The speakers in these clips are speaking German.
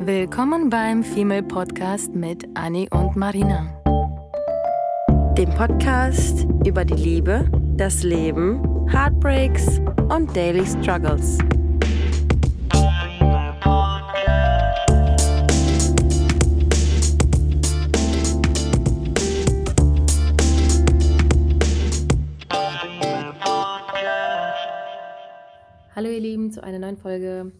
Willkommen beim Female Podcast mit Annie und Marina. Dem Podcast über die Liebe, das Leben, Heartbreaks und Daily Struggles. Hallo ihr Lieben zu einer neuen Folge.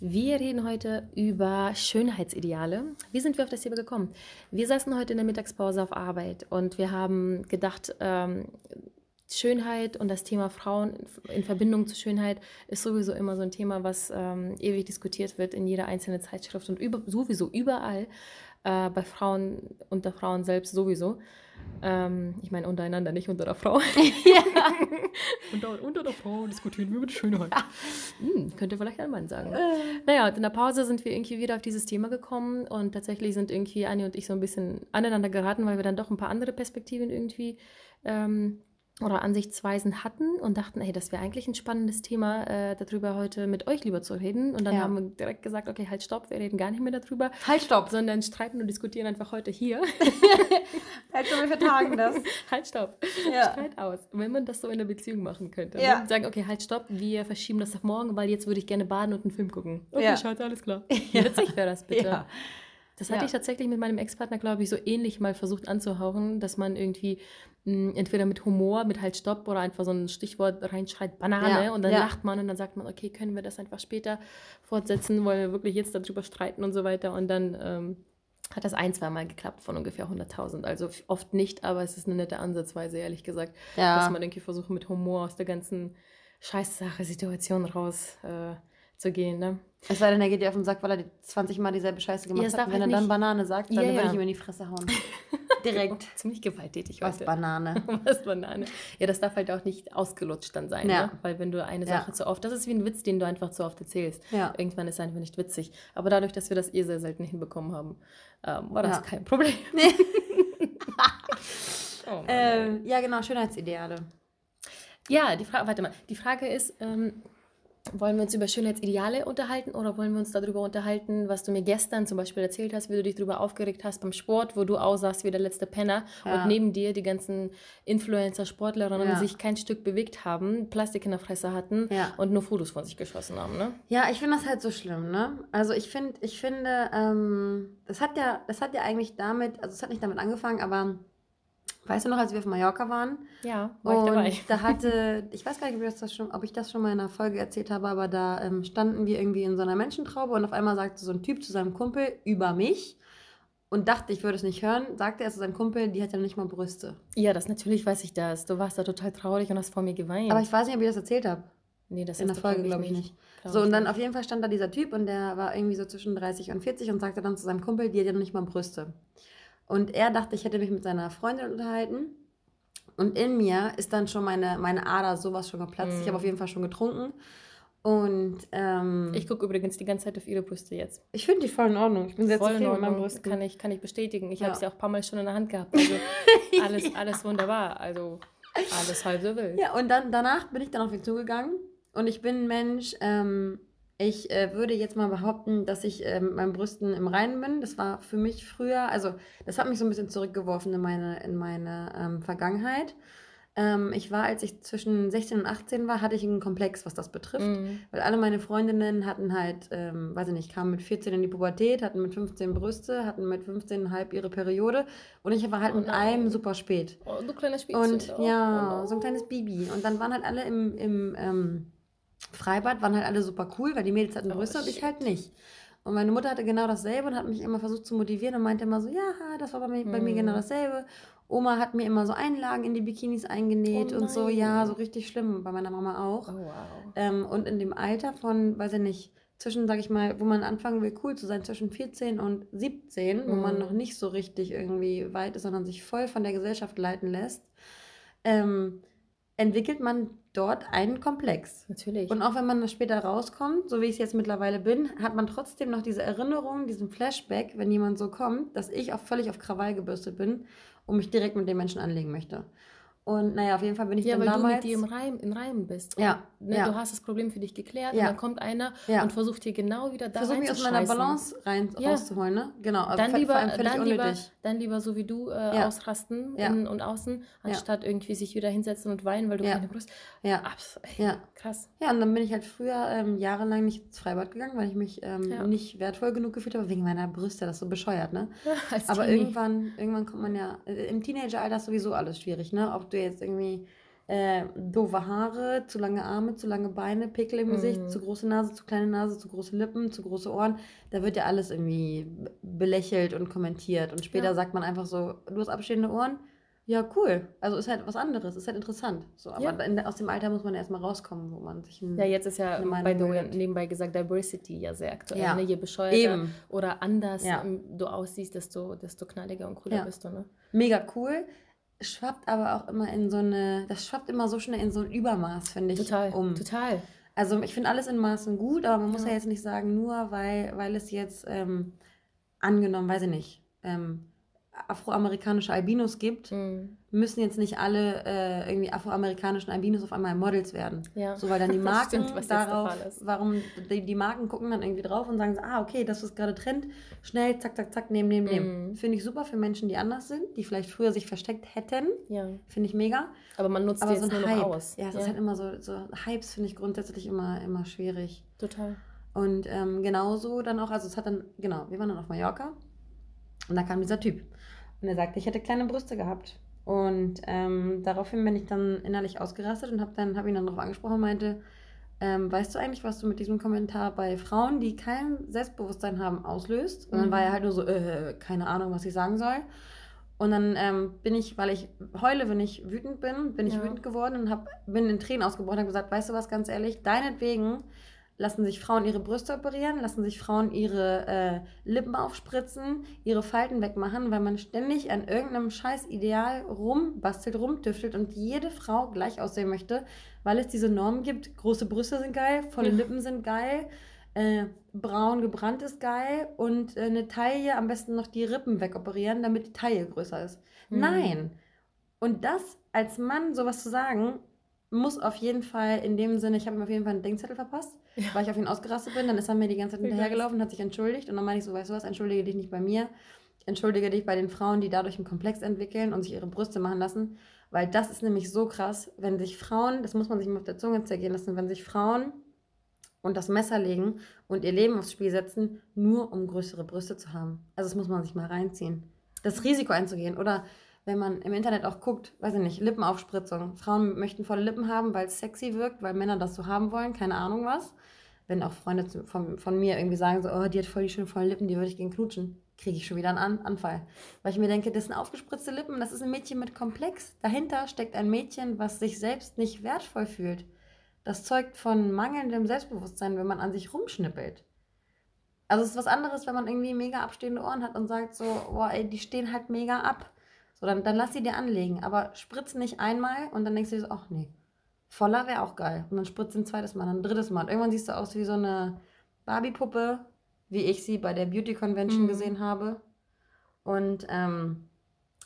Wir reden heute über Schönheitsideale. Wie sind wir auf das Thema gekommen? Wir saßen heute in der Mittagspause auf Arbeit und wir haben gedacht, ähm, Schönheit und das Thema Frauen in Verbindung zu Schönheit ist sowieso immer so ein Thema, was ähm, ewig diskutiert wird in jeder einzelnen Zeitschrift und über, sowieso überall, äh, bei Frauen, unter Frauen selbst sowieso. Ähm, ich meine untereinander, nicht unter der Frau. Ja. unter, unter der Frau diskutieren wir über die Schönheit. Hm, könnte vielleicht ein Mann sagen. Äh. Naja, in der Pause sind wir irgendwie wieder auf dieses Thema gekommen und tatsächlich sind irgendwie Anni und ich so ein bisschen aneinander geraten, weil wir dann doch ein paar andere Perspektiven irgendwie ähm, oder Ansichtsweisen hatten und dachten, hey, das wäre eigentlich ein spannendes Thema, äh, darüber heute mit euch lieber zu reden. Und dann ja. haben wir direkt gesagt, okay, halt stopp, wir reden gar nicht mehr darüber. Halt stopp. Sondern streiten und diskutieren einfach heute hier. halt stopp, wir vertagen das. halt stopp. Ja. Streit aus. Wenn man das so in der Beziehung machen könnte. Ja. Ne? Sagen, okay, halt stopp, wir verschieben das auf morgen, weil jetzt würde ich gerne baden und einen Film gucken. Okay, ja. Schatz, alles klar. Ja. Witzig wäre das bitte. Ja. Das hatte ja. ich tatsächlich mit meinem Ex-Partner, glaube ich, so ähnlich mal versucht anzuhauchen, dass man irgendwie mh, hm, entweder mit Humor, mit halt Stopp oder einfach so ein Stichwort reinschreit, Banane, ja. und dann ja. lacht man und dann sagt man, okay, können wir das einfach später fortsetzen, wollen wir wirklich jetzt darüber streiten und so weiter. Und dann ähm, hat das ein, zwei Mal geklappt von ungefähr 100.000. Also oft nicht, aber es ist eine nette Ansatzweise, ehrlich gesagt, dass man irgendwie versucht, mit Humor aus der ganzen Scheißsache-Situation raus äh, zu gehen. Ne? Es sei denn, er geht dir auf den Sack, weil er die 20 Mal dieselbe Scheiße gemacht ja, hat. Und wenn halt er dann Banane sagt, dann ja, würde ich ihm in die Fresse hauen. Direkt. Ziemlich gewalttätig heute. Was Banane. Was Banane. Ja, das darf halt auch nicht ausgelutscht dann sein. Ja. Ne? Weil wenn du eine Sache zu oft, das ist wie ein Witz, den du einfach zu oft erzählst. Ja. Irgendwann ist es einfach nicht witzig. Aber dadurch, dass wir das eh sehr selten hinbekommen haben, ähm, war das kein Problem. Nee. oh Mann, ähm, ja, genau, Schönheitsideale. Ja, die Frage, warte mal, die Frage ist, ähm, wollen wir uns über Schönheitsideale unterhalten oder wollen wir uns darüber unterhalten, was du mir gestern zum Beispiel erzählt hast, wie du dich darüber aufgeregt hast beim Sport, wo du aussahst wie der letzte Penner ja. und neben dir die ganzen Influencer, Sportlerinnen, ja. die sich kein Stück bewegt haben, Plastik in der Fresse hatten ja. und nur Fotos von sich geschossen haben, ne? Ja, ich finde das halt so schlimm, ne? Also ich finde, ich finde, ähm, das hat ja, das hat ja eigentlich damit, also es hat nicht damit angefangen, aber Weißt du noch, als wir auf Mallorca waren? Ja, war und ich dabei. da hatte, ich weiß gar nicht, ob ich das schon, ob ich das schon mal in einer Folge erzählt habe, aber da ähm, standen wir irgendwie in so einer Menschentraube und auf einmal sagte so ein Typ zu seinem Kumpel über mich und dachte, ich würde es nicht hören, sagte er zu seinem Kumpel, die hat ja nicht mal Brüste. Ja, das natürlich weiß ich das. Du warst da total traurig und hast vor mir geweint. Aber ich weiß nicht, ob ich das erzählt habe. Nee, das in der Folge, glaube ich nicht. Glaub so, und dann auf jeden Fall stand da dieser Typ und der war irgendwie so zwischen 30 und 40 und sagte dann zu seinem Kumpel, die hat ja noch nicht mal Brüste. Und er dachte, ich hätte mich mit seiner Freundin unterhalten. Und in mir ist dann schon meine, meine Ader sowas schon geplatzt. Mm. Ich habe auf jeden Fall schon getrunken. Und ähm, ich gucke übrigens die ganze Zeit auf ihre Brüste jetzt. Ich finde die voll in Ordnung. Ich bin sehr voll zufrieden mit meinen Brüsten. Kann ich, kann ich bestätigen. Ich ja. habe sie auch ein paar Mal schon in der Hand gehabt. Also alles, alles wunderbar. Also alles halb so wild. Ja, und dann danach bin ich dann auf ihn zugegangen. Und ich bin ein Mensch, ähm, ich äh, würde jetzt mal behaupten, dass ich äh, mit meinen Brüsten im Reinen bin. Das war für mich früher, also das hat mich so ein bisschen zurückgeworfen in meine, in meine ähm, Vergangenheit. Ähm, ich war, als ich zwischen 16 und 18 war, hatte ich einen Komplex, was das betrifft. Mhm. Weil alle meine Freundinnen hatten halt, ähm, weiß ich nicht, kamen mit 14 in die Pubertät, hatten mit 15 Brüste, hatten mit 15,5 ihre Periode. Und ich war halt oh mit einem super spät. Oh, du kleines Spielzeug. Und ja, oh so ein kleines Baby. Und dann waren halt alle im, im ähm, Freibad waren halt alle super cool, weil die Mädels hatten Brüste oh, und ich halt nicht. Und meine Mutter hatte genau dasselbe und hat mich immer versucht zu motivieren und meinte immer so, ja, das war bei mir, bei mir genau hm. dasselbe. Oma hat mir immer so Einlagen in die Bikinis eingenäht oh und so, ja, so richtig schlimm, bei meiner Mama auch. Oh, wow. Ähm, und in dem Alter von, weiß ich nicht, zwischen, sag ich mal, wo man anfangen will, cool zu sein, zwischen 14 und 17, mhm. wo man hm. noch nicht so richtig irgendwie weit ist, sondern sich voll von der Gesellschaft leiten lässt, ähm, entwickelt man dort einen Komplex. Natürlich. Und auch wenn man später rauskommt, so wie ich es jetzt mittlerweile bin, hat man trotzdem noch diese Erinnerung, diesen Flashback, wenn jemand so kommt, dass ich auch völlig auf Krawall gebürstet bin und mich direkt mit dem Menschen anlegen möchte. Und naja, auf jeden Fall bin ich Ja, dann weil du damals. mit dir im Reim, in Reim bist. Ja, Ne, ja. Du hast das Problem für dich geklärt Ja. und dann kommt einer Ja. und versucht dir genau wieder da Versuche mich aus meiner. Balance rein Ja. rauszuholen, ne? Genau. Also Dann lieber, dann, lieber, dann lieber so wie du äh, Ja. ausrasten Ja. innen und außen, anstatt irgendwie sich wieder hinsetzen und weinen, weil du Ja. keine Brust Ja. Abs ey, Ja. Krass. Ja, und dann bin ich halt früher ähm, jahrelang nicht ins Freibad gegangen, weil ich mich ähm, Ja. nicht wertvoll genug gefühlt habe, wegen meiner Brüste. Das ist so bescheuert, ne? Aber Teenie. irgendwann, irgendwann kommt man ja, äh, im Teenageralter ist sowieso alles schwierig, ne? Ob du jetzt irgendwie äh, doofe Haare, zu lange Arme, zu lange Beine, Pickel im Gesicht, Mhm. zu große Nase, zu kleine Nase, zu große Lippen, zu große Ohren, da wird ja alles irgendwie be- belächelt und kommentiert. Und später Ja. sagt man einfach so, du hast abstehende Ohren? Ja, cool. Also ist halt was anderes, ist halt interessant. So, aber Ja. in, aus dem Alter muss man erstmal rauskommen, wo man sich ein, Ja, jetzt ist ja, bei the nebenbei gesagt, Diversity ja sehr aktuell. Ja. Ne? Je bescheuerter Eben. oder anders du aussiehst, desto, desto knalliger und cooler bist du. Ne? mega cool. Schwappt aber auch immer in so eine, das schwappt immer so schnell in so ein Übermaß, finde ich, Total, um. total. Also ich finde alles in Maßen gut, aber man muss ja, Ja. jetzt nicht sagen, nur weil, weil es jetzt ähm, angenommen, weiß ich nicht, ähm, afroamerikanische Albinos gibt, Mhm. müssen jetzt nicht alle äh, irgendwie afroamerikanischen Albinos auf einmal Models werden. Ja. So, weil dann die Marken stimmt, darauf, warum die, die Marken gucken dann irgendwie drauf und sagen so, ah, okay, das ist gerade Trend, schnell, zack, zack, zack, nehmen, nehmen, nehmen. Mhm. Finde ich super für Menschen, die anders sind, die vielleicht früher sich versteckt hätten. Ja. Finde ich mega. Aber man nutzt Aber die so jetzt nur Hype. noch aus. Ja, es ist halt immer so, so Hypes finde ich grundsätzlich immer, immer schwierig. total. Und ähm, genauso dann auch, also es hat dann, genau, wir waren dann auf Mallorca und da kam dieser Typ. Und er sagte, ich hätte kleine Brüste gehabt. Und ähm, daraufhin bin ich dann innerlich ausgerastet und habe dann hab ihn dann darauf angesprochen und meinte, ähm, weißt du eigentlich, was du mit diesem Kommentar bei Frauen, die kein Selbstbewusstsein haben, auslöst? Und dann Mhm. war er halt nur so, äh, keine Ahnung, was ich sagen soll. Und dann ähm, bin ich, weil ich heule, wenn ich wütend bin, bin ich Ja. wütend geworden und hab, bin in Tränen ausgebrochen und habe gesagt, weißt du was, ganz ehrlich, deinetwegen lassen sich Frauen ihre Brüste operieren, lassen sich Frauen ihre äh, Lippen aufspritzen, ihre Falten wegmachen, weil man ständig an irgendeinem scheiß Ideal rumbastelt, rumtüftelt und jede Frau gleich aussehen möchte, weil es diese Normen gibt. Große Brüste sind geil, volle Ja. Lippen sind geil, äh, braun gebrannt ist geil und äh, eine Taille, am besten noch die Rippen wegoperieren, damit die Taille größer ist. Mhm. Nein. Und das als Mann sowas zu sagen, muss auf jeden Fall in dem Sinne, ich habe ihm auf jeden Fall einen Denkzettel verpasst, Ja. weil ich auf ihn ausgerastet bin. Dann ist er mir die ganze Zeit hinterhergelaufen und hat sich entschuldigt. Und dann meine ich so, weißt du was, entschuldige dich nicht bei mir. Entschuldige dich bei den Frauen, die dadurch einen Komplex entwickeln und sich ihre Brüste machen lassen. Weil das ist nämlich so krass, wenn sich Frauen, das muss man sich mal auf der Zunge zergehen lassen, wenn sich Frauen und das Messer legen und ihr Leben aufs Spiel setzen, nur um größere Brüste zu haben. Also das muss man sich mal reinziehen. Das Risiko einzugehen. Oder wenn man im Internet auch guckt, weiß ich nicht, Lippenaufspritzung. Frauen möchten volle Lippen haben, weil es sexy wirkt, weil Männer das so haben wollen, keine Ahnung was. Wenn auch Freunde zu, von, von mir irgendwie sagen so, oh, die hat voll die schönen vollen Lippen, die würde ich gern knutschen, kriege ich schon wieder einen An Anfall. Weil ich mir denke, das sind aufgespritzte Lippen, das ist ein Mädchen mit Komplex. Dahinter steckt ein Mädchen, was sich selbst nicht wertvoll fühlt. Das zeugt von mangelndem Selbstbewusstsein, wenn man an sich rumschnippelt. Also es ist was anderes, wenn man irgendwie mega abstehende Ohren hat und sagt so, boah, ey, die stehen halt mega ab. So, dann, dann lass sie dir anlegen. Aber spritz nicht einmal und dann denkst du dir so, ach nee, voller wäre auch geil. Und dann spritzt ein zweites Mal, dann ein drittes Mal. Und irgendwann siehst du aus wie so eine Barbie-Puppe, wie ich sie bei der Beauty Convention Mhm. gesehen habe. Und ähm,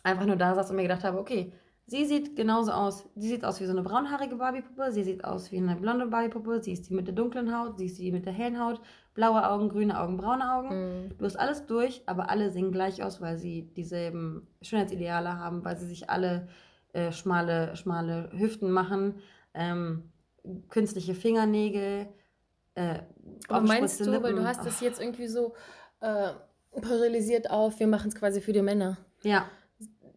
einfach nur da saß und mir gedacht habe, okay, sie sieht genauso aus. Sie sieht aus wie so eine braunhaarige Barbie-Puppe, sie sieht aus wie eine blonde Barbie-Puppe, sie ist die mit der dunklen Haut, sie ist die mit der hellen Haut, blaue Augen, grüne Augen, braune Augen. Mhm. Du hast alles durch, aber alle sehen gleich aus, weil sie dieselben Schönheitsideale haben, weil sie sich alle äh, schmale, schmale Hüften machen, ähm, künstliche Fingernägel, äh, Aber meinst du, weil du Lippen. hast das jetzt irgendwie so äh, paralysiert auf, wir machen es quasi für die Männer. Ja,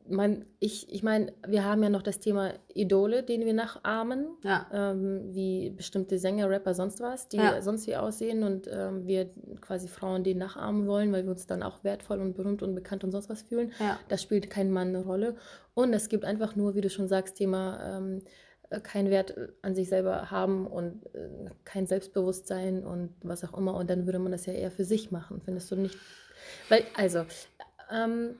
Man, ich ich meine, wir haben ja noch das Thema Idole, denen wir nachahmen, ja, ähm, wie bestimmte Sänger, Rapper, sonst was, die Ja. sonst wie aussehen und ähm, wir quasi Frauen die nachahmen wollen, weil wir uns dann auch wertvoll und berühmt und bekannt und sonst was fühlen. ja. Das spielt kein Mann eine Rolle. Und es gibt einfach nur, wie du schon sagst, Thema ähm, äh, keinen Wert äh, an sich selber haben und äh, kein Selbstbewusstsein und was auch immer. Und dann würde man das ja eher für sich machen, findest du nicht? Weil, also, ähm,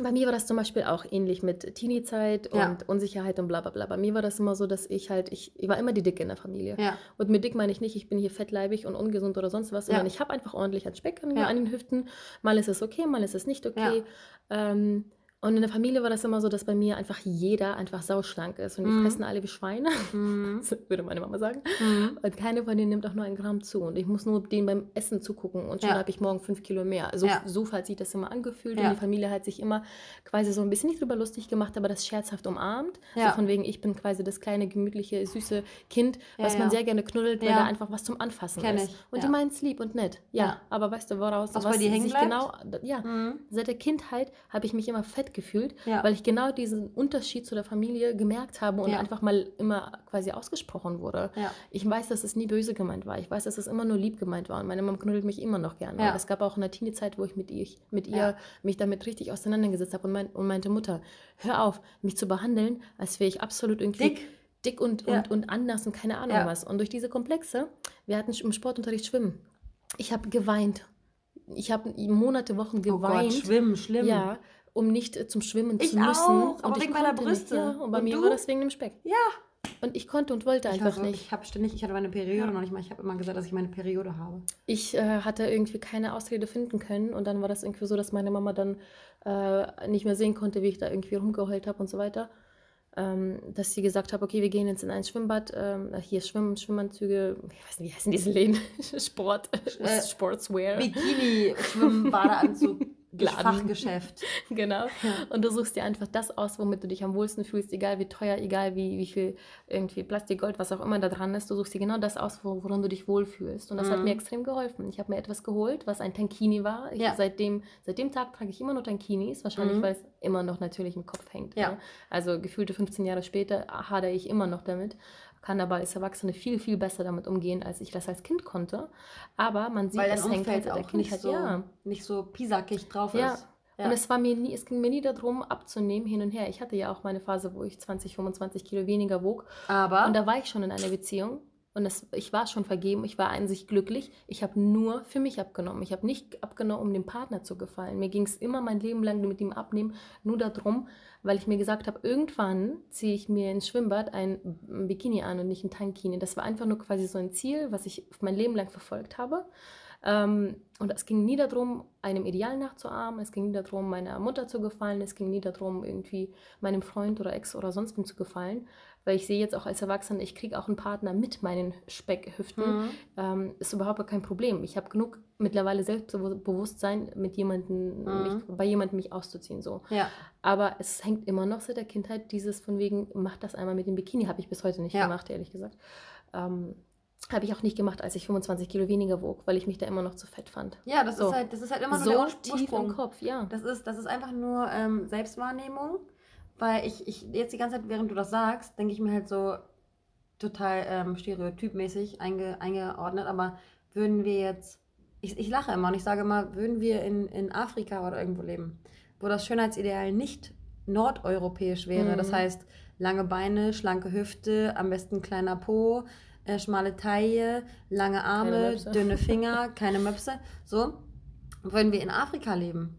bei mir war das zum Beispiel auch ähnlich mit Teenie-Zeit und Ja. Unsicherheit und bla bla bla. Bei mir war das immer so, dass ich halt, ich, ich war immer die Dicke in der Familie. ja. Und mit dick meine ich nicht, ich bin hier fettleibig und ungesund oder sonst was, sondern Ja. ich habe einfach ordentlich an Speck an, an den Hüften. Mal ist es okay, mal ist es nicht okay. Ähm, Und in der Familie war das immer so, dass bei mir einfach jeder einfach sauschlank ist. Und die Mhm. fressen alle wie Schweine, Mhm. würde meine Mama sagen. Mhm. Und keine von denen nimmt auch nur ein Gramm zu. Und ich muss nur denen beim Essen zugucken und schon Ja. habe ich morgen fünf Kilo mehr. So, Ja. so hat sich das immer angefühlt. Ja. Und die Familie hat sich immer quasi so ein bisschen nicht drüber lustig gemacht, aber das scherzhaft umarmt. Ja. So von wegen, ich bin quasi das kleine, gemütliche, süße Kind, was man sehr gerne knuddelt, weil da einfach was zum Anfassen Kenn ist. ich, Und die meinen es lieb und nett. Ja, aber weißt du, woraus Was bei dir hängen bleibt? genau, ja, Mhm. Seit der Kindheit habe ich mich immer fett gefühlt, Ja. weil ich genau diesen Unterschied zu der Familie gemerkt habe und Ja. einfach mal immer quasi ausgesprochen wurde. Ja. Ich weiß, dass es nie böse gemeint war. Ich weiß, dass es immer nur lieb gemeint war. Und meine Mama knuddelt mich immer noch gerne. Es gab auch eine Teenie-Zeit, wo ich mit ihr, mit ihr mich damit richtig auseinandergesetzt habe und, mein, und meinte, Mutter, hör auf, mich zu behandeln, als wäre ich absolut irgendwie Dick. dick und, Ja. und, und anders und keine Ahnung Ja. was. Und durch diese Komplexe, wir hatten im Sportunterricht Schwimmen. Ich habe geweint. Ich habe Monate, Wochen Oh geweint. Gott, schwimmen, schlimm. Ja, um nicht äh, zum Schwimmen Ich zu müssen. auch, aber und ich wegen meiner Brüste. Nicht. Ja, und bei Und mir du? war das wegen dem Speck. Ja. Und ich konnte und wollte Ich, einfach so, nicht. ich habe ständig, ich hatte meine Periode noch nicht mal. Ich habe immer gesagt, dass ich meine Periode habe. Ich äh, hatte irgendwie keine Ausrede finden können und dann war das irgendwie so, dass meine Mama dann äh, nicht mehr sehen konnte, wie ich da irgendwie rumgeheult habe und so weiter. Ähm, dass sie gesagt hat, okay, wir gehen jetzt in ein Schwimmbad, ähm, hier Schwimm, Schwimmanzüge, ich weiß nicht, wie heißen diese Läden? Sport, Äh, Sportswear. Bikini, Schwimmen, Badeanzug, Laden. Fachgeschäft. Genau. Und du suchst dir einfach das aus, womit du dich am wohlsten fühlst, egal wie teuer, egal wie, wie viel irgendwie Plastik, Gold, was auch immer da dran ist. Du suchst dir genau das aus, wo- woran du dich wohlfühlst. Und das hat Mhm. mir extrem geholfen. Ich habe mir etwas geholt, was ein Tankini war. Ich, Ja. seitdem, seit dem Tag trage ich immer noch Tankinis, wahrscheinlich, Mhm. weil es immer noch natürlich im Kopf hängt. Ja. Ne? Also gefühlte 15 Jahre später hadere ich immer noch damit. Kann aber als Erwachsene viel, viel besser damit umgehen, als ich das als Kind konnte. Aber man sieht, Weil es hängt halt auch nicht Kindheit. so, Ja. nicht so pisackig drauf Ja. ist. Und es war mir nie, es ging mir nie darum, abzunehmen hin und her. Ich hatte ja auch meine Phase, wo ich 20, 25 Kilo weniger wog. Aber Und da war ich schon in einer Beziehung. Und es, ich war schon vergeben, ich war sich glücklich. Ich habe nur für mich abgenommen. Ich habe nicht abgenommen, um dem Partner zu gefallen. Mir ging es immer mein Leben lang mit ihm abnehmen, nur darum, weil ich mir gesagt habe, irgendwann ziehe ich mir ins Schwimmbad ein Bikini an und nicht ein Tankini. Das war einfach nur quasi so ein Ziel, was ich mein Leben lang verfolgt habe. Ähm, und es ging nie darum, einem Ideal nachzuahmen. Es ging nie darum, meiner Mutter zu gefallen. Es ging nie darum, irgendwie meinem Freund oder Ex oder sonst wem zu gefallen. Weil ich sehe jetzt auch als Erwachsene, ich kriege auch einen Partner mit meinen Speckhüften. Mhm. Ähm, ist überhaupt kein Problem. Ich habe genug mittlerweile Selbstbewusstsein, mit jemandem, Mhm. mich, bei jemandem mich auszuziehen. So. ja, Aber es hängt immer noch seit der Kindheit dieses von wegen, mach das einmal mit dem Bikini, habe ich bis heute nicht Ja. gemacht, ehrlich gesagt. Ähm, habe ich auch nicht gemacht, als ich 25 Kilo weniger wog, weil ich mich da immer noch zu fett fand. ja, das So. ist halt, das ist halt immer nur so der tief im Kopf, ja. Das ist, das ist einfach nur ähm, Selbstwahrnehmung, weil ich, ich jetzt die ganze Zeit, während du das sagst, denke ich mir halt so total ähm, stereotypmäßig einge, eingeordnet, aber würden wir jetzt, ich, ich lache immer und ich sage immer, würden wir in, in Afrika oder irgendwo leben, wo das Schönheitsideal nicht nordeuropäisch wäre, Mhm. das heißt lange Beine, schlanke Hüfte, am besten kleiner Po, äh, schmale Taille, lange Arme, dünne Finger, keine Möpse, so, würden wir in Afrika leben,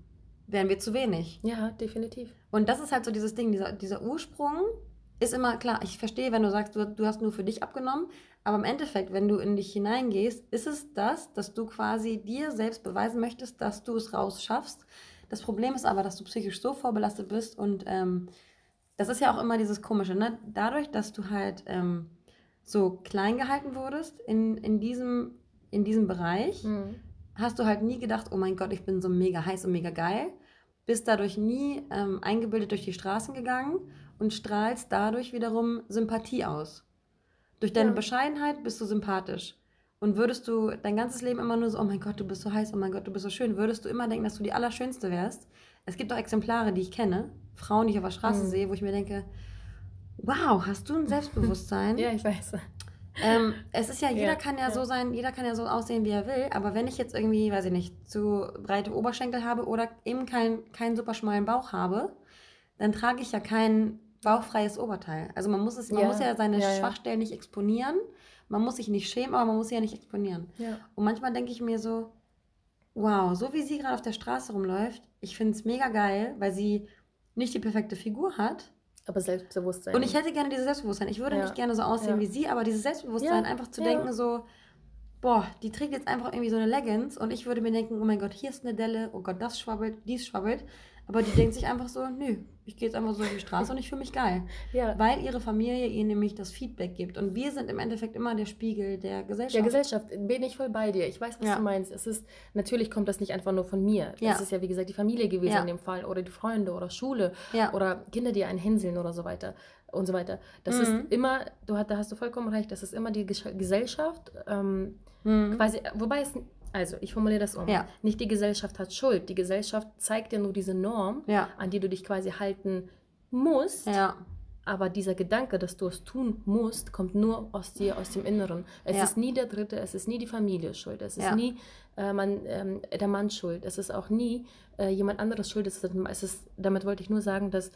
wären wir zu wenig. Ja, definitiv. Und das ist halt so dieses Ding, dieser, dieser Ursprung ist immer klar. Ich verstehe, wenn du sagst, du, du hast nur für dich abgenommen, aber im Endeffekt, wenn du in dich hineingehst, ist es das, dass du quasi dir selbst beweisen möchtest, dass du es rausschaffst. Das Problem ist aber, dass du psychisch so vorbelastet bist und ähm, das ist ja auch immer dieses Komische, ne? Dadurch, dass du halt ähm, so klein gehalten wurdest in, in, diesem, in diesem Bereich, Mhm. hast du halt nie gedacht, oh mein Gott, ich bin so mega heiß und mega geil. Bist dadurch nie ähm, eingebildet durch die Straßen gegangen und strahlst dadurch wiederum Sympathie aus. Durch deine Ja. Bescheidenheit bist du sympathisch. Und würdest du dein ganzes Leben immer nur so, oh mein Gott, du bist so heiß, oh mein Gott, du bist so schön, würdest du immer denken, dass du die Allerschönste wärst. Es gibt auch Exemplare, die ich kenne, Frauen, die ich auf der Straße Mhm. sehe, wo ich mir denke, wow, hast du ein Selbstbewusstsein? Ja, ich weiß. Ähm, es ist ja, jeder Ja, kann ja, ja. so sein, jeder kann ja so aussehen, wie er will, aber wenn ich jetzt irgendwie, weiß ich nicht, zu breite Oberschenkel habe oder eben keinen keinen super schmalen Bauch habe, dann trage ich ja kein bauchfreies Oberteil. Also man muss es, man Ja, muss ja seine. Schwachstellen nicht exponieren. Man muss sich nicht schämen, aber man muss sie ja nicht exponieren. Und manchmal denke ich mir so, wow, so wie sie gerade auf der Straße rumläuft, ich finde es mega geil, weil sie nicht die perfekte Figur hat, Aber Selbstbewusstsein. und ich hätte gerne dieses Selbstbewusstsein. Ich würde Ja. nicht gerne so aussehen Ja. wie sie, aber dieses Selbstbewusstsein, einfach zu denken, so, boah, die trägt jetzt einfach irgendwie so eine Leggings und ich würde mir denken, oh mein Gott, hier ist eine Delle, oh Gott, das schwabbelt, dies schwabbelt. Aber die denkt sich einfach so, nö, ich gehe jetzt einfach so über die Straße und ich fühle mich geil. Ja. Weil ihre Familie ihr nämlich das Feedback gibt. Und wir sind im Endeffekt immer der Spiegel der Gesellschaft. Der Gesellschaft bin ich voll bei dir. Ich weiß, was Ja. du meinst. Es ist natürlich kommt das nicht einfach nur von mir. Ja. Es ist ja wie gesagt die Familie gewesen in dem Fall oder die Freunde oder Schule oder Kinder, die einen hänseln oder so weiter und so weiter. Das Mhm. ist immer, du hast, da hast du vollkommen recht. Das ist immer die Gesellschaft. Ähm, Mhm. quasi, wobei es also ich formuliere das um. Ja. Nicht die Gesellschaft hat Schuld. Die Gesellschaft zeigt dir nur diese Norm, Ja. an die du dich quasi halten musst. Ja. Aber dieser Gedanke, dass du es tun musst, kommt nur aus dir, aus dem Inneren. Es Ja. ist nie der Dritte, es ist nie die Familie schuld, es ist Ja. nie äh, man, ähm, der Mann schuld, es ist auch nie äh, jemand anderes schuld. Es ist, es ist, damit wollte ich nur sagen, dass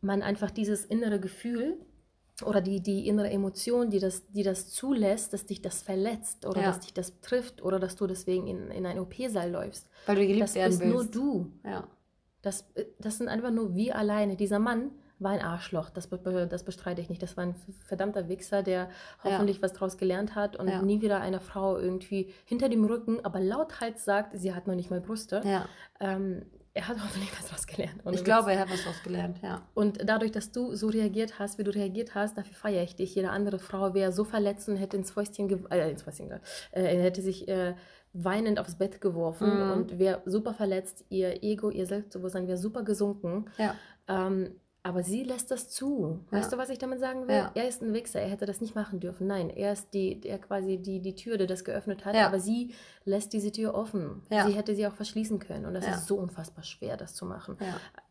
man einfach dieses innere Gefühl oder die, die innere Emotion, die das, die das zulässt, dass dich das verletzt oder Ja. dass dich das trifft oder dass du deswegen in, in einen OP-Saal läufst. Weil du geliebt Das werden bist willst. nur du. Ja. Das, äh, das sind einfach nur wir alleine. Dieser Mann war ein Arschloch, das, das bestreite ich nicht. Das war ein verdammter Wichser, der hoffentlich was draus gelernt hat und Ja. nie wieder einer Frau irgendwie hinter dem Rücken, aber lauthals sagt, sie hat noch nicht mal Brüste. ja. Ähm, er hat hoffentlich was draus gelernt. Ich Witz. glaube, er hat was draus gelernt, ja. Und dadurch, dass du so reagiert hast, wie du reagiert hast, dafür feiere ich dich. Jede andere Frau wäre so verletzt und hätte ins Fäustchen, äh, ins Fäustchen, äh, hätte sich äh, weinend aufs Bett geworfen Mhm. und wäre super verletzt. Ihr Ego, ihr Selbstbewusstsein wäre super gesunken. Ja. Ähm, aber sie lässt das zu. Weißt Ja. du, was ich damit sagen will? Ja. Er ist ein Wichser, er hätte das nicht machen dürfen. Nein, er ist die, der quasi die, die Tür, die das geöffnet hat, Ja. aber sie lässt diese Tür offen. Sie hätte sie auch verschließen können. Und das ist so unfassbar schwer, das zu machen.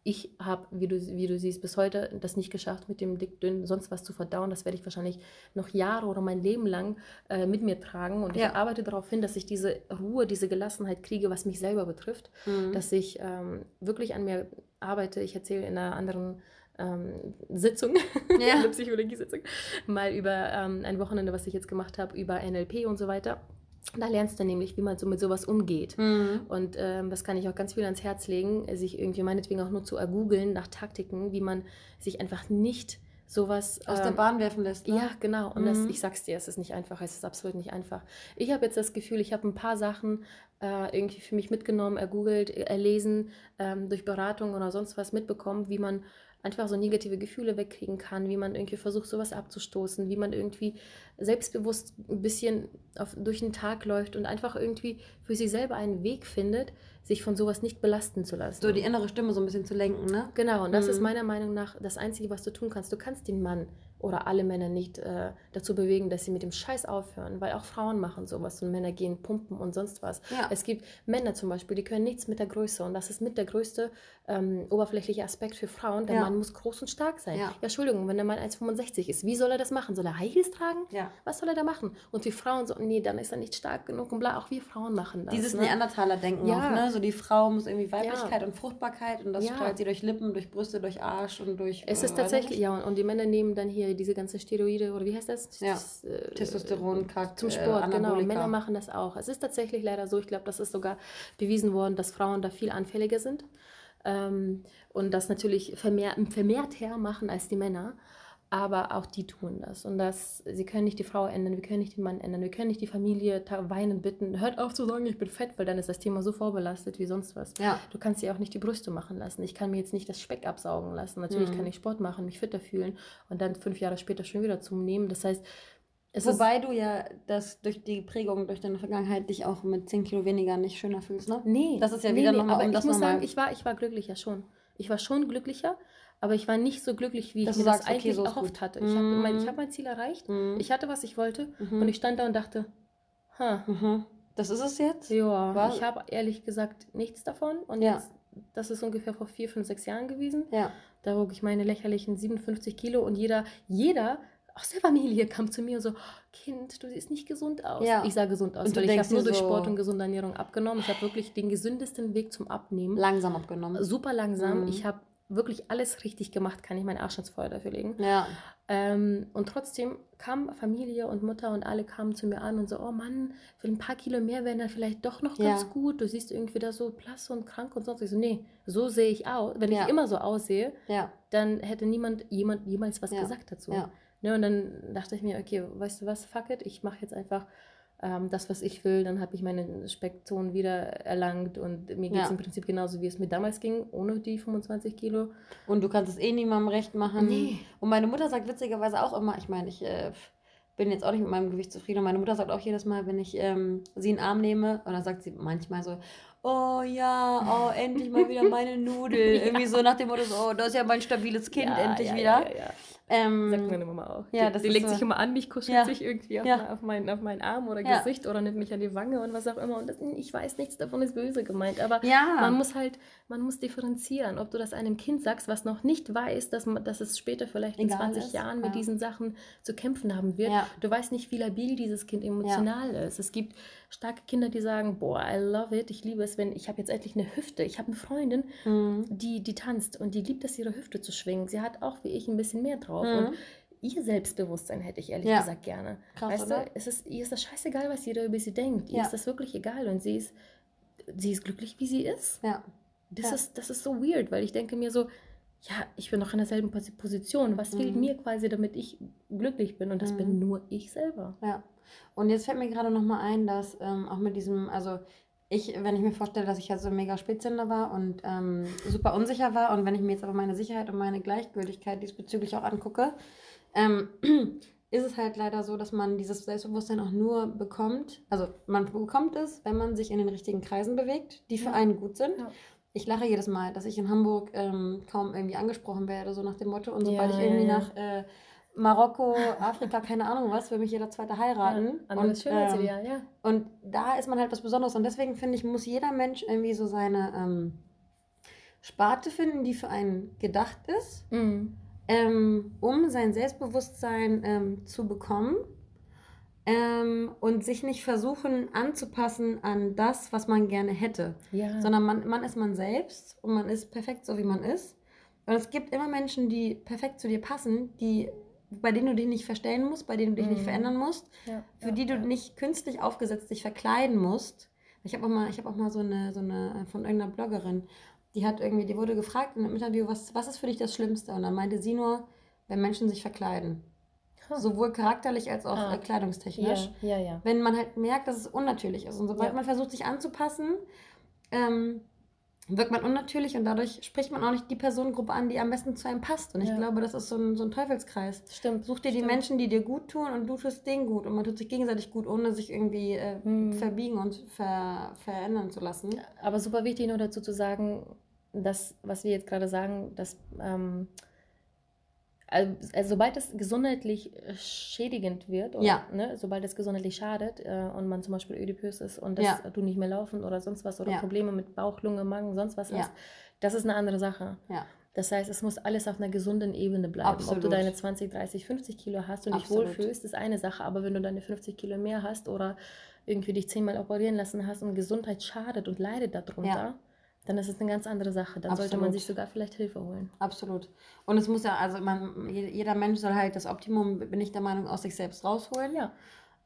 Ich habe, wie du, wie du siehst, bis heute das nicht geschafft, mit dem dick, dünn, sonst was zu verdauen. Das werde ich wahrscheinlich noch Jahre oder mein Leben lang äh, mit mir tragen. Und ich arbeite darauf hin, dass ich diese Ruhe, diese Gelassenheit kriege, was mich selber betrifft. Mhm. Dass ich ähm, wirklich an mir arbeite. Ich erzähle in einer anderen ähm, Sitzung, Ja. eine Psychologiesitzung, mal über ähm, ein Wochenende, was ich jetzt gemacht habe, über NLP und so weiter. Da lernst du nämlich, wie man so mit sowas umgeht. Mhm. Und ähm, das kann ich auch ganz viel ans Herz legen, sich irgendwie meinetwegen auch nur zu ergoogeln nach Taktiken, wie man sich einfach nicht sowas Aus der ähm, Bahn werfen lässt. Ne? ja, genau. Und das, Mhm. ich sag's dir, es ist nicht einfach, es ist absolut nicht einfach. Ich habe jetzt das Gefühl, ich habe ein paar Sachen äh, irgendwie für mich mitgenommen, ergoogelt, erlesen, ähm, durch Beratung oder sonst was mitbekommen, wie man einfach so negative Gefühle wegkriegen kann, wie man irgendwie versucht, sowas abzustoßen, wie man irgendwie selbstbewusst ein bisschen auf, durch den Tag läuft und einfach irgendwie für sich selber einen Weg findet, sich von sowas nicht belasten zu lassen. So die innere Stimme so ein bisschen zu lenken, ne? Genau, und das ist Mhm. meiner Meinung nach das Einzige, was du tun kannst. Du kannst den Mann oder alle Männer nicht äh, dazu bewegen, dass sie mit dem Scheiß aufhören, weil auch Frauen machen sowas und Männer gehen pumpen und sonst was. Ja. Es gibt Männer zum Beispiel, die können nichts mit der Größe und das ist mit der größte ähm, oberflächliche Aspekt für Frauen. Der Ja. Mann muss groß und stark sein. Ja. Ja, Entschuldigung, wenn der Mann 1,65 ist, wie soll er das machen? Soll er High Heels tragen? Ja. Was soll er da machen? Und wir Frauen so, nee, dann ist er nicht stark genug und bla, auch wir Frauen machen das. Dieses ne? Neandertaler-Denken Ja. auch, ne? So die Frau muss irgendwie Weiblichkeit und Fruchtbarkeit und das strahlt sie durch Lippen, durch Brüste, durch Arsch und durch. Es äh, ist tatsächlich, ja, und, und die Männer nehmen dann hier diese ganzen Steroide oder wie heißt das? Ja. Das, äh, Testosteron, Kack, Zum äh, Sport, genau. Anabolika. Männer machen das auch. Es ist tatsächlich leider so, ich glaube, das ist sogar bewiesen worden, dass Frauen da viel anfälliger sind ähm, und das natürlich vermehr, vermehrt her machen als die Männer. Aber auch die tun das. Und das, sie können nicht die Frau ändern, wir können nicht den Mann ändern, wir können nicht die Familie weinen bitten, hört auf zu sagen, ich bin fett, weil dann ist das Thema so vorbelastet wie sonst was. Ja. Du kannst dir auch nicht die Brüste machen lassen. Ich kann mir jetzt nicht das Speck absaugen lassen. Natürlich Mhm. kann ich Sport machen, mich fitter fühlen und dann fünf Jahre später schon wieder zunehmen. Das heißt, es Wobei du ja das durch die Prägung, durch deine Vergangenheit dich auch mit 10 Kilo weniger nicht schöner fühlst, ne? Nee. Das ist ja nee, wieder nee, nochmal, aber um ich das muss nochmal- sagen, ich war, ich war glücklicher schon. Ich war schon glücklicher, aber ich war nicht so glücklich, wie ich Dass mir du das sagst, okay, eigentlich so erhofft gut. hatte. Ich habe mein, Mhm. ich hab mein Ziel erreicht. Mhm. Ich hatte, was ich wollte. Mhm. Und ich stand da und dachte, ha, Mhm. Das ist es jetzt? ja, Was? ich habe ehrlich gesagt nichts davon. Und Ja. jetzt, das ist ungefähr vor vier, fünf, sechs Jahren gewesen. Ja. Da wog ich meine lächerlichen 57 Kilo und jeder, jeder aus der Familie kam zu mir und so, Kind, du siehst nicht gesund aus. Ja. Ich sah gesund aus, Und weil ich habe nur durch so- Sport und gesunde Ernährung abgenommen. Ich habe wirklich den gesündesten Weg zum Abnehmen. Langsam abgenommen. Super langsam. Mhm. Ich habe wirklich alles richtig gemacht, kann ich meinen Arsch ins Feuer dafür legen. Ja. Ähm, und trotzdem kam Familie und Mutter und alle kamen zu mir an und so, oh Mann, für ein paar Kilo mehr wären dann vielleicht doch noch ganz Ja. gut. Du siehst irgendwie da so blass und krank und sonst. Ich so, nee, so sehe ich aus. Wenn Ja. ich immer so aussehe, Ja. dann hätte niemand jemand jemals was gesagt dazu. Ja. Ne, und dann dachte ich mir, okay, weißt du was, fuck it, ich mache jetzt einfach ähm, das, was ich will, dann habe ich meine Speckzonen wieder erlangt und mir geht es Ja. im Prinzip genauso, wie es mir damals ging, ohne die 25 Kilo. Und du kannst es eh niemandem recht machen. Nee. Und meine Mutter sagt witzigerweise auch immer, ich meine, ich äh, bin jetzt auch nicht mit meinem Gewicht zufrieden. Und meine Mutter sagt auch jedes Mal, wenn ich ähm, sie in den Arm nehme, und dann sagt sie manchmal so, oh ja, oh, endlich mal wieder meine Nudel. Irgendwie so nach dem Motto, so, oh, das ist ja mein stabiles Kind, Ja, endlich ja, wieder. Ja, ja, ja. Ähm, Sagt meine Mama auch. ja, die das die legt so- sich immer an mich, kuschelt Ja. sich irgendwie auf, Ja. auf, meinen, auf meinen Arm oder. Gesicht oder nimmt mich an die Wange und was auch immer. Und das, ich weiß, nichts davon ist böse gemeint. Aber man muss halt, man muss differenzieren, ob du das einem Kind sagst, was noch nicht weiß, dass, man, dass es später vielleicht in Egal 20 ist, Jahren mit diesen Sachen zu kämpfen haben wird. Du weißt nicht, wie labil dieses Kind emotional ist. Es gibt starke Kinder, die sagen, boah, I love it, ich liebe es, wenn ich habe jetzt endlich eine Hüfte. Ich habe eine Freundin, Mhm. die, die tanzt und die liebt es, ihre Hüfte zu schwingen. Sie hat auch wie ich ein bisschen mehr drauf. Mhm. Und ihr Selbstbewusstsein hätte ich ehrlich Ja. gesagt gerne. Krass, weißt oder? du, es ist, ihr ist das scheißegal, was jeder über sie denkt. Ihr Ja. ist das wirklich egal und sie ist, sie ist glücklich, wie sie ist. Ja. Das, Ja. ist, das ist so weird, weil ich denke mir so, ja, ich bin noch in derselben Posi- Position. Was fehlt Mhm. mir quasi, damit ich glücklich bin? Und das bin Mhm. nur ich selber. Ja. Und jetzt fällt mir gerade nochmal ein, dass ähm, auch mit diesem, also ich, wenn ich mir vorstelle, dass ich ja so mega Spätzünder war und ähm, super unsicher war und wenn ich mir jetzt aber meine Sicherheit und meine Gleichgültigkeit diesbezüglich auch angucke, ähm, ist es halt leider so, dass man dieses Selbstbewusstsein auch nur bekommt, also man bekommt es, wenn man sich in den richtigen Kreisen bewegt, die für Ja. einen gut sind. Ja. Ich lache jedes Mal, dass ich in Hamburg ähm, kaum irgendwie angesprochen werde, so nach dem Motto. Und sobald Ja, ich irgendwie nach äh, Marokko, Afrika, keine Ahnung was, will mich jeder Zweite heiraten. Anderes und, Schönheitsideal, ja. ähm, und da ist man halt was Besonderes. Und deswegen finde ich, muss jeder Mensch irgendwie so seine ähm, Sparte finden, die für einen gedacht ist, Mhm. ähm, um sein Selbstbewusstsein ähm, zu bekommen. Ähm, und sich nicht versuchen anzupassen an das, was man gerne hätte Ja. sondern man, man ist man selbst und man ist perfekt so, wie man ist. Und es gibt immer Menschen, die perfekt zu dir passen, die, bei denen du dich nicht verstellen musst, bei denen du dich nicht Mhm. verändern musst, ja. für ja, die du ja. nicht künstlich aufgesetzt dich verkleiden musst. Ich habe auch mal, ich habe auch mal so eine, so eine von irgendeiner Bloggerin, die hat irgendwie, die wurde gefragt in einem Interview, was, was ist für dich das Schlimmste? Und dann meinte sie nur, wenn Menschen sich verkleiden. Sowohl charakterlich als auch Ah. äh, kleidungstechnisch wenn man halt merkt, dass es unnatürlich ist. Und sobald man versucht, sich anzupassen, ähm, wirkt man unnatürlich und dadurch spricht man auch nicht die Personengruppe an, die am besten zu einem passt. Und ich Ja. glaube, das ist so ein, so ein Teufelskreis. Stimmt. Such dir die stimmt. Menschen, die dir gut tun und du tust denen gut. Und man tut sich gegenseitig gut, ohne sich irgendwie äh, Hm. verbiegen und ver verändern zu lassen. Aber super wichtig nur dazu zu sagen, dass, was wir jetzt gerade sagen, dass ähm, also, also sobald es gesundheitlich äh, schädigend wird, oder, Ja. ne, sobald es gesundheitlich schadet äh, und man zum Beispiel ödipös ist und dass Ja. du nicht mehr laufen oder sonst was oder Ja. Probleme mit Bauch, Lunge, Magen, sonst was hast, das ist eine andere Sache. Das heißt, es muss alles auf einer gesunden Ebene bleiben. Ob du Absolut. deine 20, 30, 50 Kilo hast und dich Absolut. wohlfühlst, ist eine Sache. Aber wenn du deine 50 Kilo mehr hast oder irgendwie dich zehnmal operieren lassen hast und Gesundheit schadet und leidet darunter. Dann ist es eine ganz andere Sache. Dann sollte man Absolut. sich sogar vielleicht Hilfe holen. Absolut. Und es muss ja, also man, je- jeder Mensch soll halt das Optimum, bin ich der Meinung, aus sich selbst rausholen. Ja,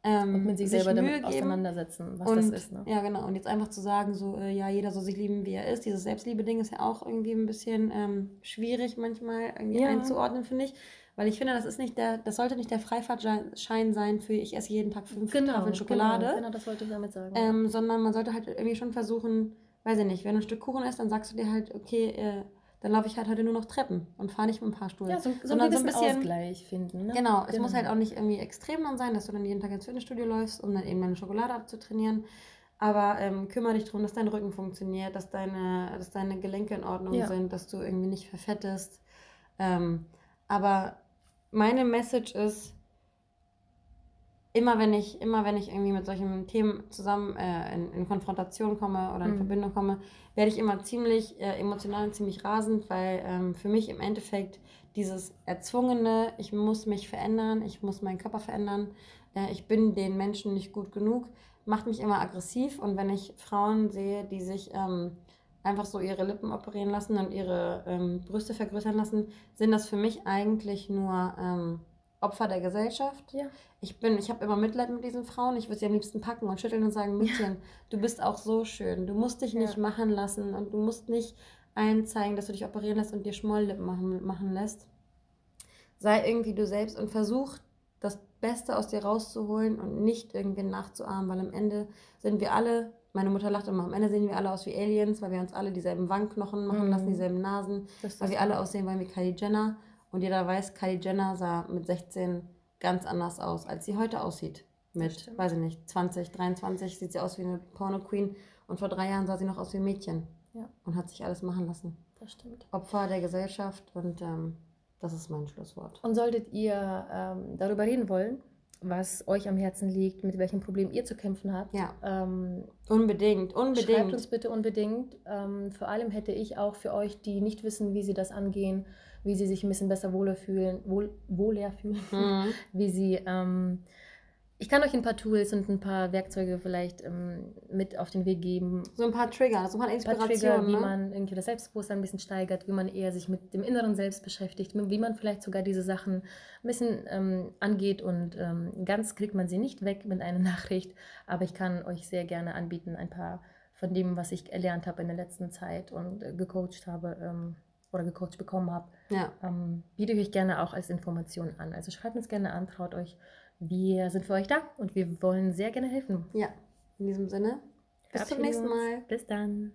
Ähm, und mit sich selber damit auseinandersetzen, was und, das ist. Ne? Ja, genau. Und jetzt einfach zu sagen, so, äh, ja, jeder soll sich lieben, wie er ist. Dieses Selbstliebe-Ding ist ja auch irgendwie ein bisschen ähm, schwierig manchmal irgendwie Ja. einzuordnen, finde ich. Weil ich finde, das ist nicht der, das sollte nicht der Freifahrtschein sein für ich esse jeden Tag fünf Tafeln Schokolade. Genau, genau, das wollte ich damit sagen. Ähm, sondern man sollte halt irgendwie schon versuchen, weiß ich nicht, wenn du ein Stück Kuchen isst, dann sagst du dir halt, okay, äh, dann laufe ich halt heute nur noch Treppen und fahre nicht mit dem Fahrstuhl. ja, so, so sondern gewissen Ausgleich finden. Ne? Genau, es muss halt auch nicht irgendwie extrem dann sein, dass du dann jeden Tag ins Fitnessstudio läufst, um dann eben deine Schokolade abzutrainieren. Aber ähm, kümmere dich darum, dass dein Rücken funktioniert, dass deine, dass deine Gelenke in Ordnung Ja. sind, dass du irgendwie nicht verfettest. Ähm, aber meine Message ist, immer wenn ich, immer wenn ich irgendwie mit solchen Themen zusammen äh, in, in Konfrontation komme oder in Mhm. Verbindung komme, werde ich immer ziemlich äh, emotional und ziemlich rasend, weil ähm, für mich im Endeffekt dieses erzwungene, ich muss mich verändern, ich muss meinen Körper verändern, äh, ich bin den Menschen nicht gut genug, macht mich immer aggressiv. Und wenn ich Frauen sehe, die sich ähm, einfach so ihre Lippen operieren lassen und ihre ähm, Brüste vergrößern lassen, sind das für mich eigentlich nur ähm, Opfer der Gesellschaft. Ja. Ich bin, ich habe immer Mitleid mit diesen Frauen. Ich würde sie am liebsten packen und schütteln und sagen, Mädchen, du bist auch so schön. Du musst dich nicht Ja. machen lassen und du musst nicht allen zeigen, dass du dich operieren lässt und dir Schmolllippen machen, machen lässt. Sei irgendwie du selbst und versuch das Beste aus dir rauszuholen und nicht irgendwen nachzuahmen, weil am Ende sind wir alle, meine Mutter lacht immer, am Ende sehen wir alle aus wie Aliens, weil wir uns alle dieselben Wangenknochen machen Mhm. lassen, dieselben Nasen, weil wir alle aussehen wollen wie Kylie Jenner. Und jeder weiß, Kylie Jenner sah mit 16 ganz anders aus, als sie heute aussieht. Mit, weiß ich nicht, 20, 23 sieht sie aus wie eine Porno-Queen und vor drei Jahren sah sie noch aus wie ein Mädchen Ja, und hat sich alles machen lassen. das stimmt. Opfer der Gesellschaft und ähm, das ist mein Schlusswort. Und solltet ihr ähm, darüber reden wollen, was euch am Herzen liegt, mit welchem Problem ihr zu kämpfen habt, Ja. ähm, Unbedingt, Schreibt unbedingt. uns bitte unbedingt. Ähm, vor allem hätte ich auch für euch, die nicht wissen, wie sie das angehen, wie sie sich ein bisschen besser wohler fühlen, wohl, wohler fühlen, Mhm. wie sie. Ähm, ich kann euch ein paar Tools und ein paar Werkzeuge vielleicht ähm, mit auf den Weg geben. So ein paar Trigger, so ein paar Inspirationen. Trigger, wie ne? man irgendwie das Selbstbewusstsein ein bisschen steigert, wie man eher sich mit dem inneren Selbst beschäftigt, wie man vielleicht sogar diese Sachen ein bisschen ähm, angeht und ähm, ganz kriegt man sie nicht weg mit einer Nachricht, aber ich kann euch sehr gerne anbieten, ein paar von dem, was ich erlernt habe in der letzten Zeit und äh, gecoacht habe ähm, oder gecoacht bekommen habe, Ja, ähm, biete ich euch gerne auch als Information an. Also schreibt uns gerne an, traut euch. Wir sind für euch da und wir wollen sehr gerne helfen. ja. In diesem Sinne, bis zum nächsten. Mal. Bis dann.